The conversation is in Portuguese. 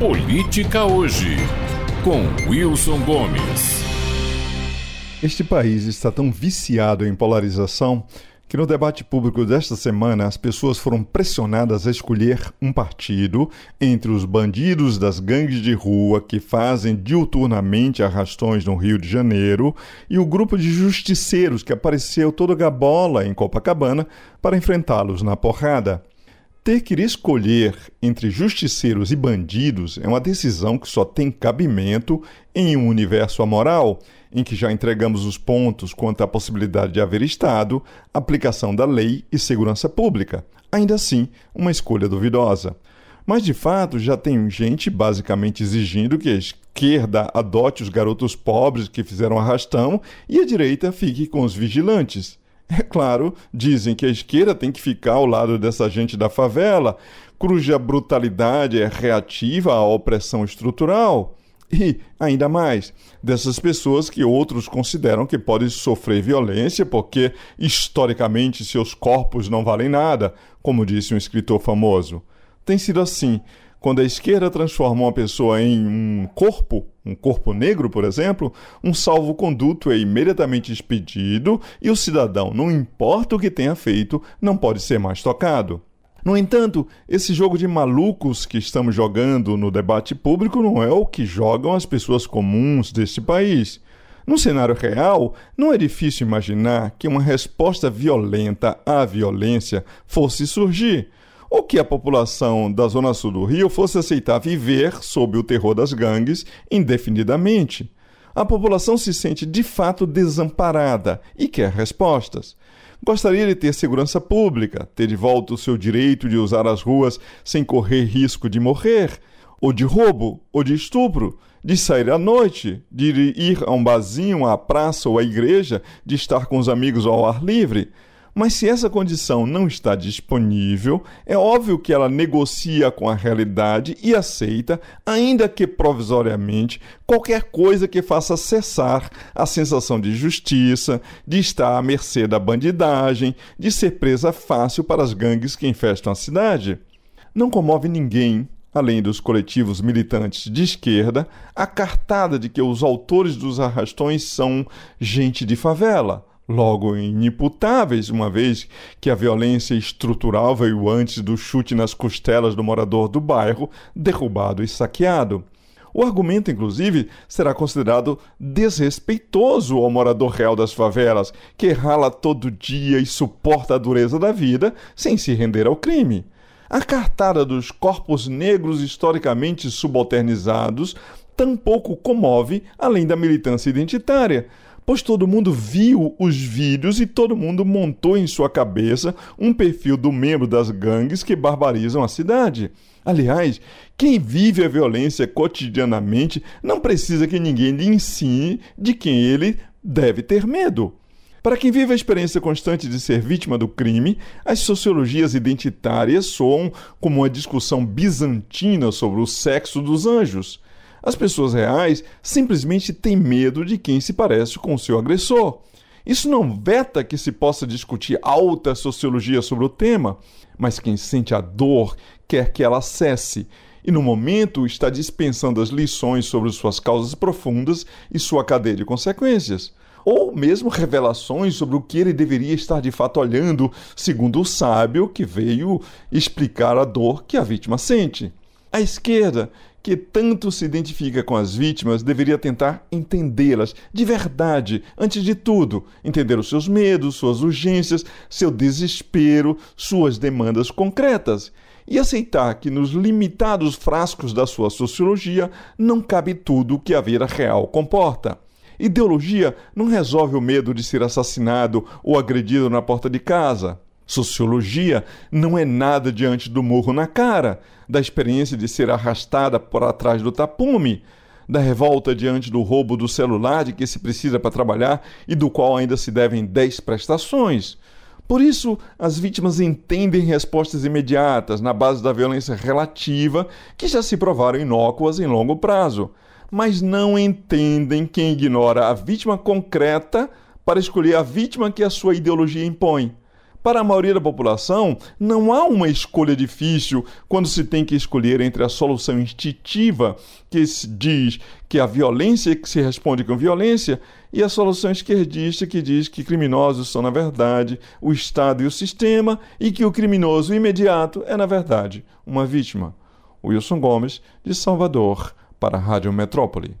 Política Hoje, com Wilson Gomes. Este país está tão viciado em polarização que no debate público desta semana as pessoas foram pressionadas a escolher um partido entre os bandidos das gangues de rua que fazem diuturnamente arrastões no Rio de Janeiro e o grupo de justiceiros que apareceu todo gabola em Copacabana para enfrentá-los na porrada. Ter que escolher entre justiceiros e bandidos é uma decisão que só tem cabimento em um universo amoral, em que já entregamos os pontos quanto à possibilidade de haver Estado, aplicação da lei e segurança pública. Ainda assim, uma escolha duvidosa. Mas de fato já tem gente basicamente exigindo que a esquerda adote os garotos pobres que fizeram arrastão e a direita fique com os vigilantes. É claro, dizem que a esquerda tem que ficar ao lado dessa gente da favela, cuja brutalidade é reativa à opressão estrutural. E, ainda mais, dessas pessoas que outros consideram que podem sofrer violência porque, historicamente, seus corpos não valem nada, como disse um escritor famoso. Tem sido assim quando a esquerda transforma uma pessoa em um corpo, um corpo negro, por exemplo, um salvo-conduto é imediatamente expedido e o cidadão, não importa o que tenha feito, não pode ser mais tocado. No entanto, esse jogo de malucos que estamos jogando no debate público não é o que jogam as pessoas comuns deste país. No cenário real, não é difícil imaginar que uma resposta violenta à violência fosse surgir ou que a população da Zona Sul do Rio fosse aceitar viver sob o terror das gangues indefinidamente. A população se sente de fato desamparada e quer respostas. Gostaria de ter segurança pública, ter de volta o seu direito de usar as ruas sem correr risco de morrer, ou de roubo, ou de estupro, de sair à noite, de ir a um barzinho, à praça ou à igreja, de estar com os amigos ao ar livre. Mas se essa condição não está disponível, é óbvio que ela negocia com a realidade e aceita, ainda que provisoriamente, qualquer coisa que faça cessar a sensação de justiça, de estar à mercê da bandidagem, de ser presa fácil para as gangues que infestam a cidade. Não comove ninguém além dos coletivos militantes de esquerda, a cartada de que os autores dos arrastões são gente de favela logo inimputáveis, uma vez que a violência estrutural veio antes do chute nas costelas do morador do bairro, derrubado e saqueado. O argumento, inclusive, será considerado desrespeitoso ao morador real das favelas, que rala todo dia e suporta a dureza da vida sem se render ao crime. A cartada dos corpos negros historicamente subalternizados tampouco comove além da militância identitária pois todo mundo viu os vídeos e todo mundo montou em sua cabeça um perfil do membro das gangues que barbarizam a cidade. Aliás, quem vive a violência cotidianamente não precisa que ninguém lhe ensine de quem ele deve ter medo. Para quem vive a experiência constante de ser vítima do crime, as sociologias identitárias soam como uma discussão bizantina sobre o sexo dos anjos. As pessoas reais simplesmente têm medo de quem se parece com seu agressor. Isso não veta que se possa discutir alta sociologia sobre o tema, mas quem sente a dor quer que ela cesse e, no momento, está dispensando as lições sobre suas causas profundas e sua cadeia de consequências. Ou mesmo revelações sobre o que ele deveria estar de fato olhando, segundo o sábio que veio explicar a dor que a vítima sente. A esquerda que tanto se identifica com as vítimas deveria tentar entendê-las de verdade, antes de tudo, entender os seus medos, suas urgências, seu desespero, suas demandas concretas e aceitar que nos limitados frascos da sua sociologia não cabe tudo o que a vida real comporta. Ideologia não resolve o medo de ser assassinado ou agredido na porta de casa. Sociologia não é nada diante do morro na cara, da experiência de ser arrastada por atrás do tapume, da revolta diante do roubo do celular de que se precisa para trabalhar e do qual ainda se devem 10 prestações. Por isso, as vítimas entendem respostas imediatas na base da violência relativa que já se provaram inócuas em longo prazo, mas não entendem quem ignora a vítima concreta para escolher a vítima que a sua ideologia impõe. Para a maioria da população, não há uma escolha difícil quando se tem que escolher entre a solução instintiva, que diz que a violência que se responde com violência, e a solução esquerdista, que diz que criminosos são, na verdade, o Estado e o sistema, e que o criminoso imediato é, na verdade, uma vítima. Wilson Gomes, de Salvador, para a Rádio Metrópole.